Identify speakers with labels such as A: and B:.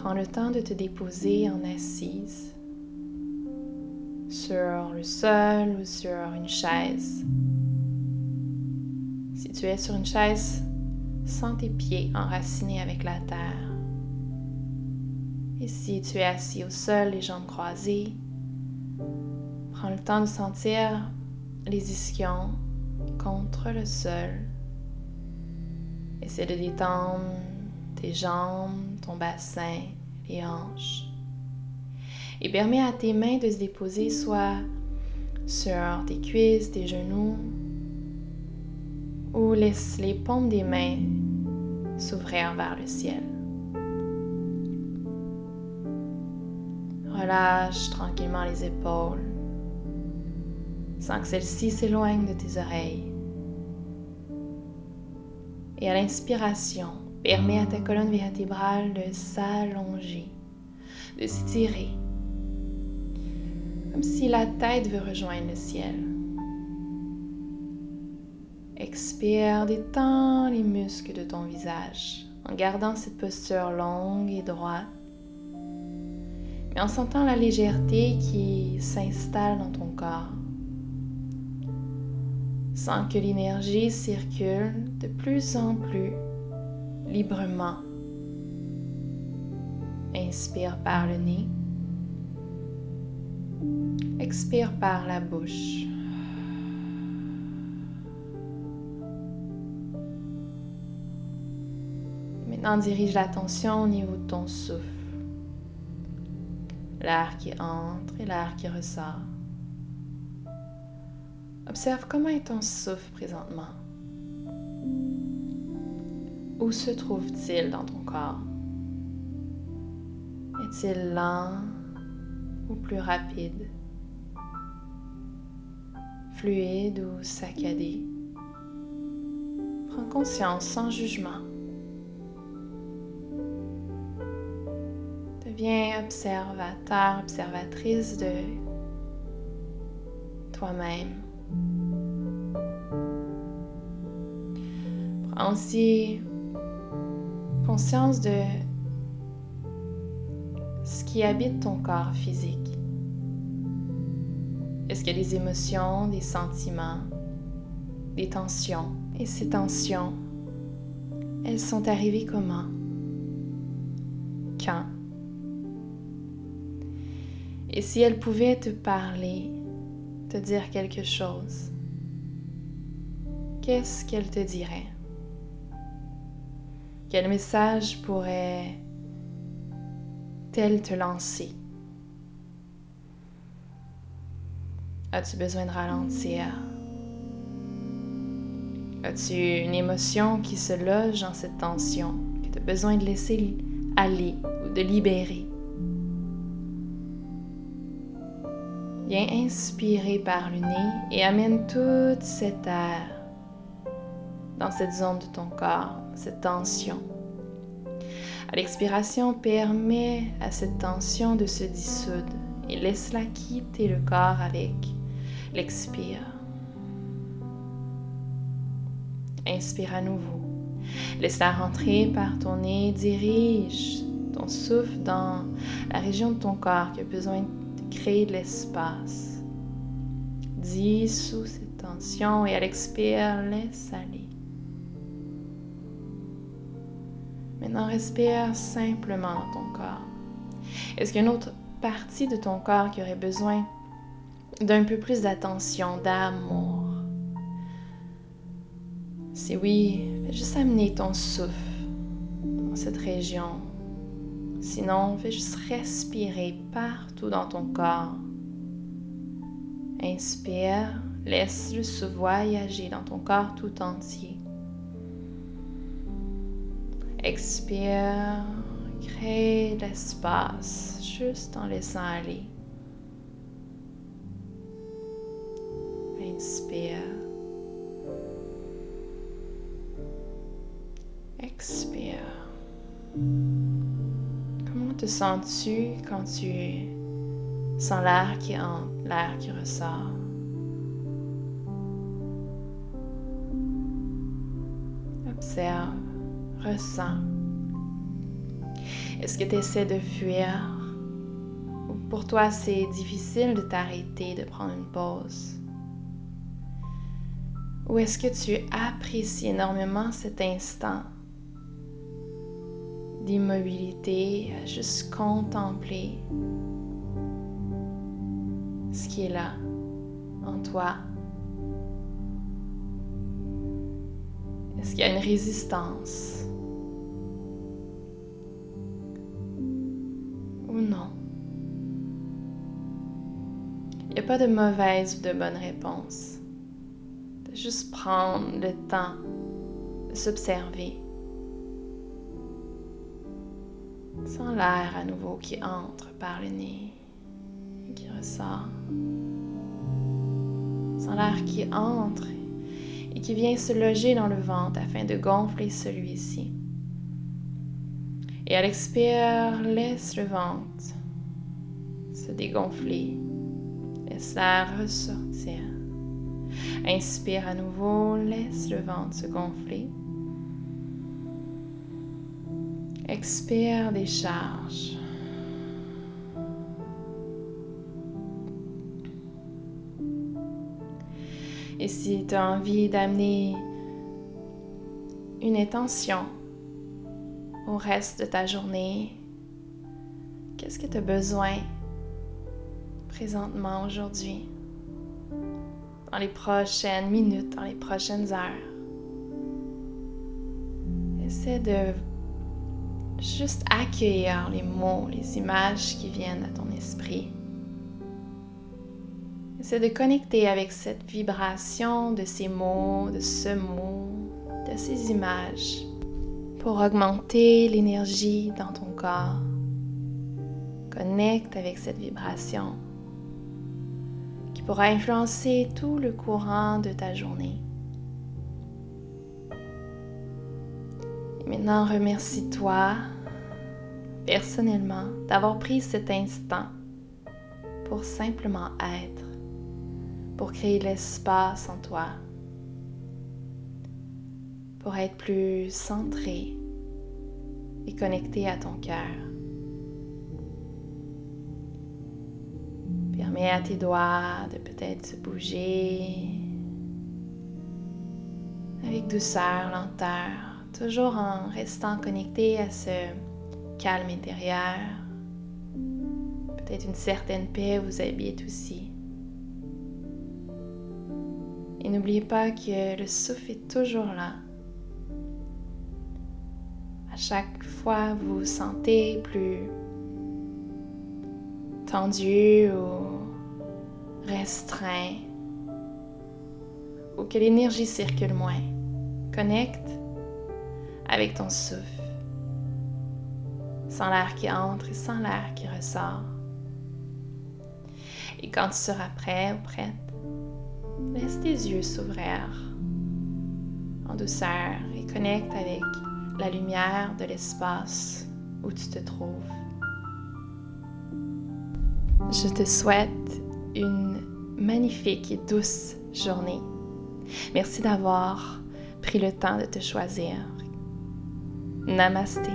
A: Prends le temps de te déposer en assise sur le sol ou sur une chaise. Si tu es sur une chaise, sens tes pieds enracinés avec la terre. Et si tu es assis au sol, les jambes croisées, prends le temps de sentir les ischions contre le sol. Essaie de détendre tes jambes, ton bassin, les hanches. Et permets à tes mains de se déposer soit sur tes cuisses, tes genoux, ou laisse les paumes des mains s'ouvrir vers le ciel. Relâche tranquillement les épaules sans que celles-ci s'éloignent de tes oreilles. Et à l'inspiration, permets à ta colonne vertébrale de s'allonger, de s'étirer, comme si la tête veut rejoindre le ciel. Expire, détends les muscles de ton visage en gardant cette posture longue et droite, mais en sentant la légèreté qui s'installe dans ton corps. Sens que l'énergie circule de plus en plus librement. Inspire par le nez. Expire par la bouche. Maintenant, dirige l'attention au niveau de ton souffle. L'air qui entre et l'air qui ressort. Observe comment est ton souffle présentement. Où se trouve-t-il dans ton corps? Est-il lent ou plus rapide? Fluide ou saccadé? Prends conscience sans jugement. Deviens observateur, observatrice de toi-même. Prends aussi conscience de ce qui habite ton corps physique. Est-ce qu'il y a des émotions, des sentiments, des tensions? Et ces tensions, elles sont arrivées comment? Quand? Et si elles pouvaient te parler, te dire quelque chose, qu'est-ce qu'elles te diraient? Quel message pourrait-elle te lancer? As-tu besoin de ralentir? As-tu une émotion qui se loge dans cette tension, que tu as besoin de laisser aller ou de libérer? Viens inspirer par le nez et amène toute cette air dans cette zone de ton corps, cette tension. À l'expiration, permets à cette tension de se dissoudre et laisse-la quitter le corps avec l'expire. Inspire à nouveau. Laisse-la rentrer par ton nez, dirige ton souffle dans la région de ton corps qui a besoin de créer de l'espace. Dissous cette tension et à l'expire, laisse aller. Maintenant, respire simplement dans ton corps. Est-ce qu'il y a une autre partie de ton corps qui aurait besoin d'un peu plus d'attention, d'amour? Si oui, fais juste amener ton souffle dans cette région. Sinon, fais juste respirer partout dans ton corps. Inspire, laisse le souffle voyager dans ton corps tout entier. Expire, crée l'espace juste en laissant aller. Inspire. Expire. Comment te sens-tu quand tu sens l'air qui entre, l'air qui ressort? Observe ressens. Est-ce que tu essaies de fuir? Ou pour toi, c'est difficile de t'arrêter, de prendre une pause? Ou est-ce que tu apprécies énormément cet instant d'immobilité, à juste contempler ce qui est là en toi? Est-ce qu'il y a une résistance? Ou non? Il n'y a pas de mauvaise ou de bonne réponse. De juste prendre le temps de s'observer. Sans l'air à nouveau qui entre par le nez et qui ressort. Sans l'air qui entre et qui vient se loger dans le ventre afin de gonfler celui-ci. Et à l'expire, laisse le ventre se dégonfler. Laisse-la ressortir. Inspire à nouveau, laisse le ventre se gonfler. Expire, décharge. Et si tu as envie d'amener une intention au reste de ta journée, qu'est-ce que tu as besoin présentement aujourd'hui, dans les prochaines minutes, dans les prochaines heures? Essaie de juste accueillir les mots, les images qui viennent à ton esprit. C'est de connecter avec cette vibration de ces mots, de ce mot, de ces images pour augmenter l'énergie dans ton corps. Connecte avec cette vibration qui pourra influencer tout le courant de ta journée. Et maintenant, remercie-toi personnellement d'avoir pris cet instant pour simplement être pour créer l'espace en toi, pour être plus centré et connecté à ton cœur. Permets à tes doigts de peut-être se bouger avec douceur, lenteur, toujours en restant connecté à ce calme intérieur. Peut-être une certaine paix vous habite aussi. Et n'oubliez pas que le souffle est toujours là. À chaque fois vous vous sentez plus tendu ou restreint, ou que l'énergie circule moins, connecte avec ton souffle, sans l'air qui entre et sans l'air qui ressort. Et quand tu seras prêt ou prête, Laisse tes yeux s'ouvrir en douceur et connecte avec la lumière de l'espace où tu te trouves. Je te souhaite une magnifique et douce journée. Merci d'avoir pris le temps de te choisir. Namasté.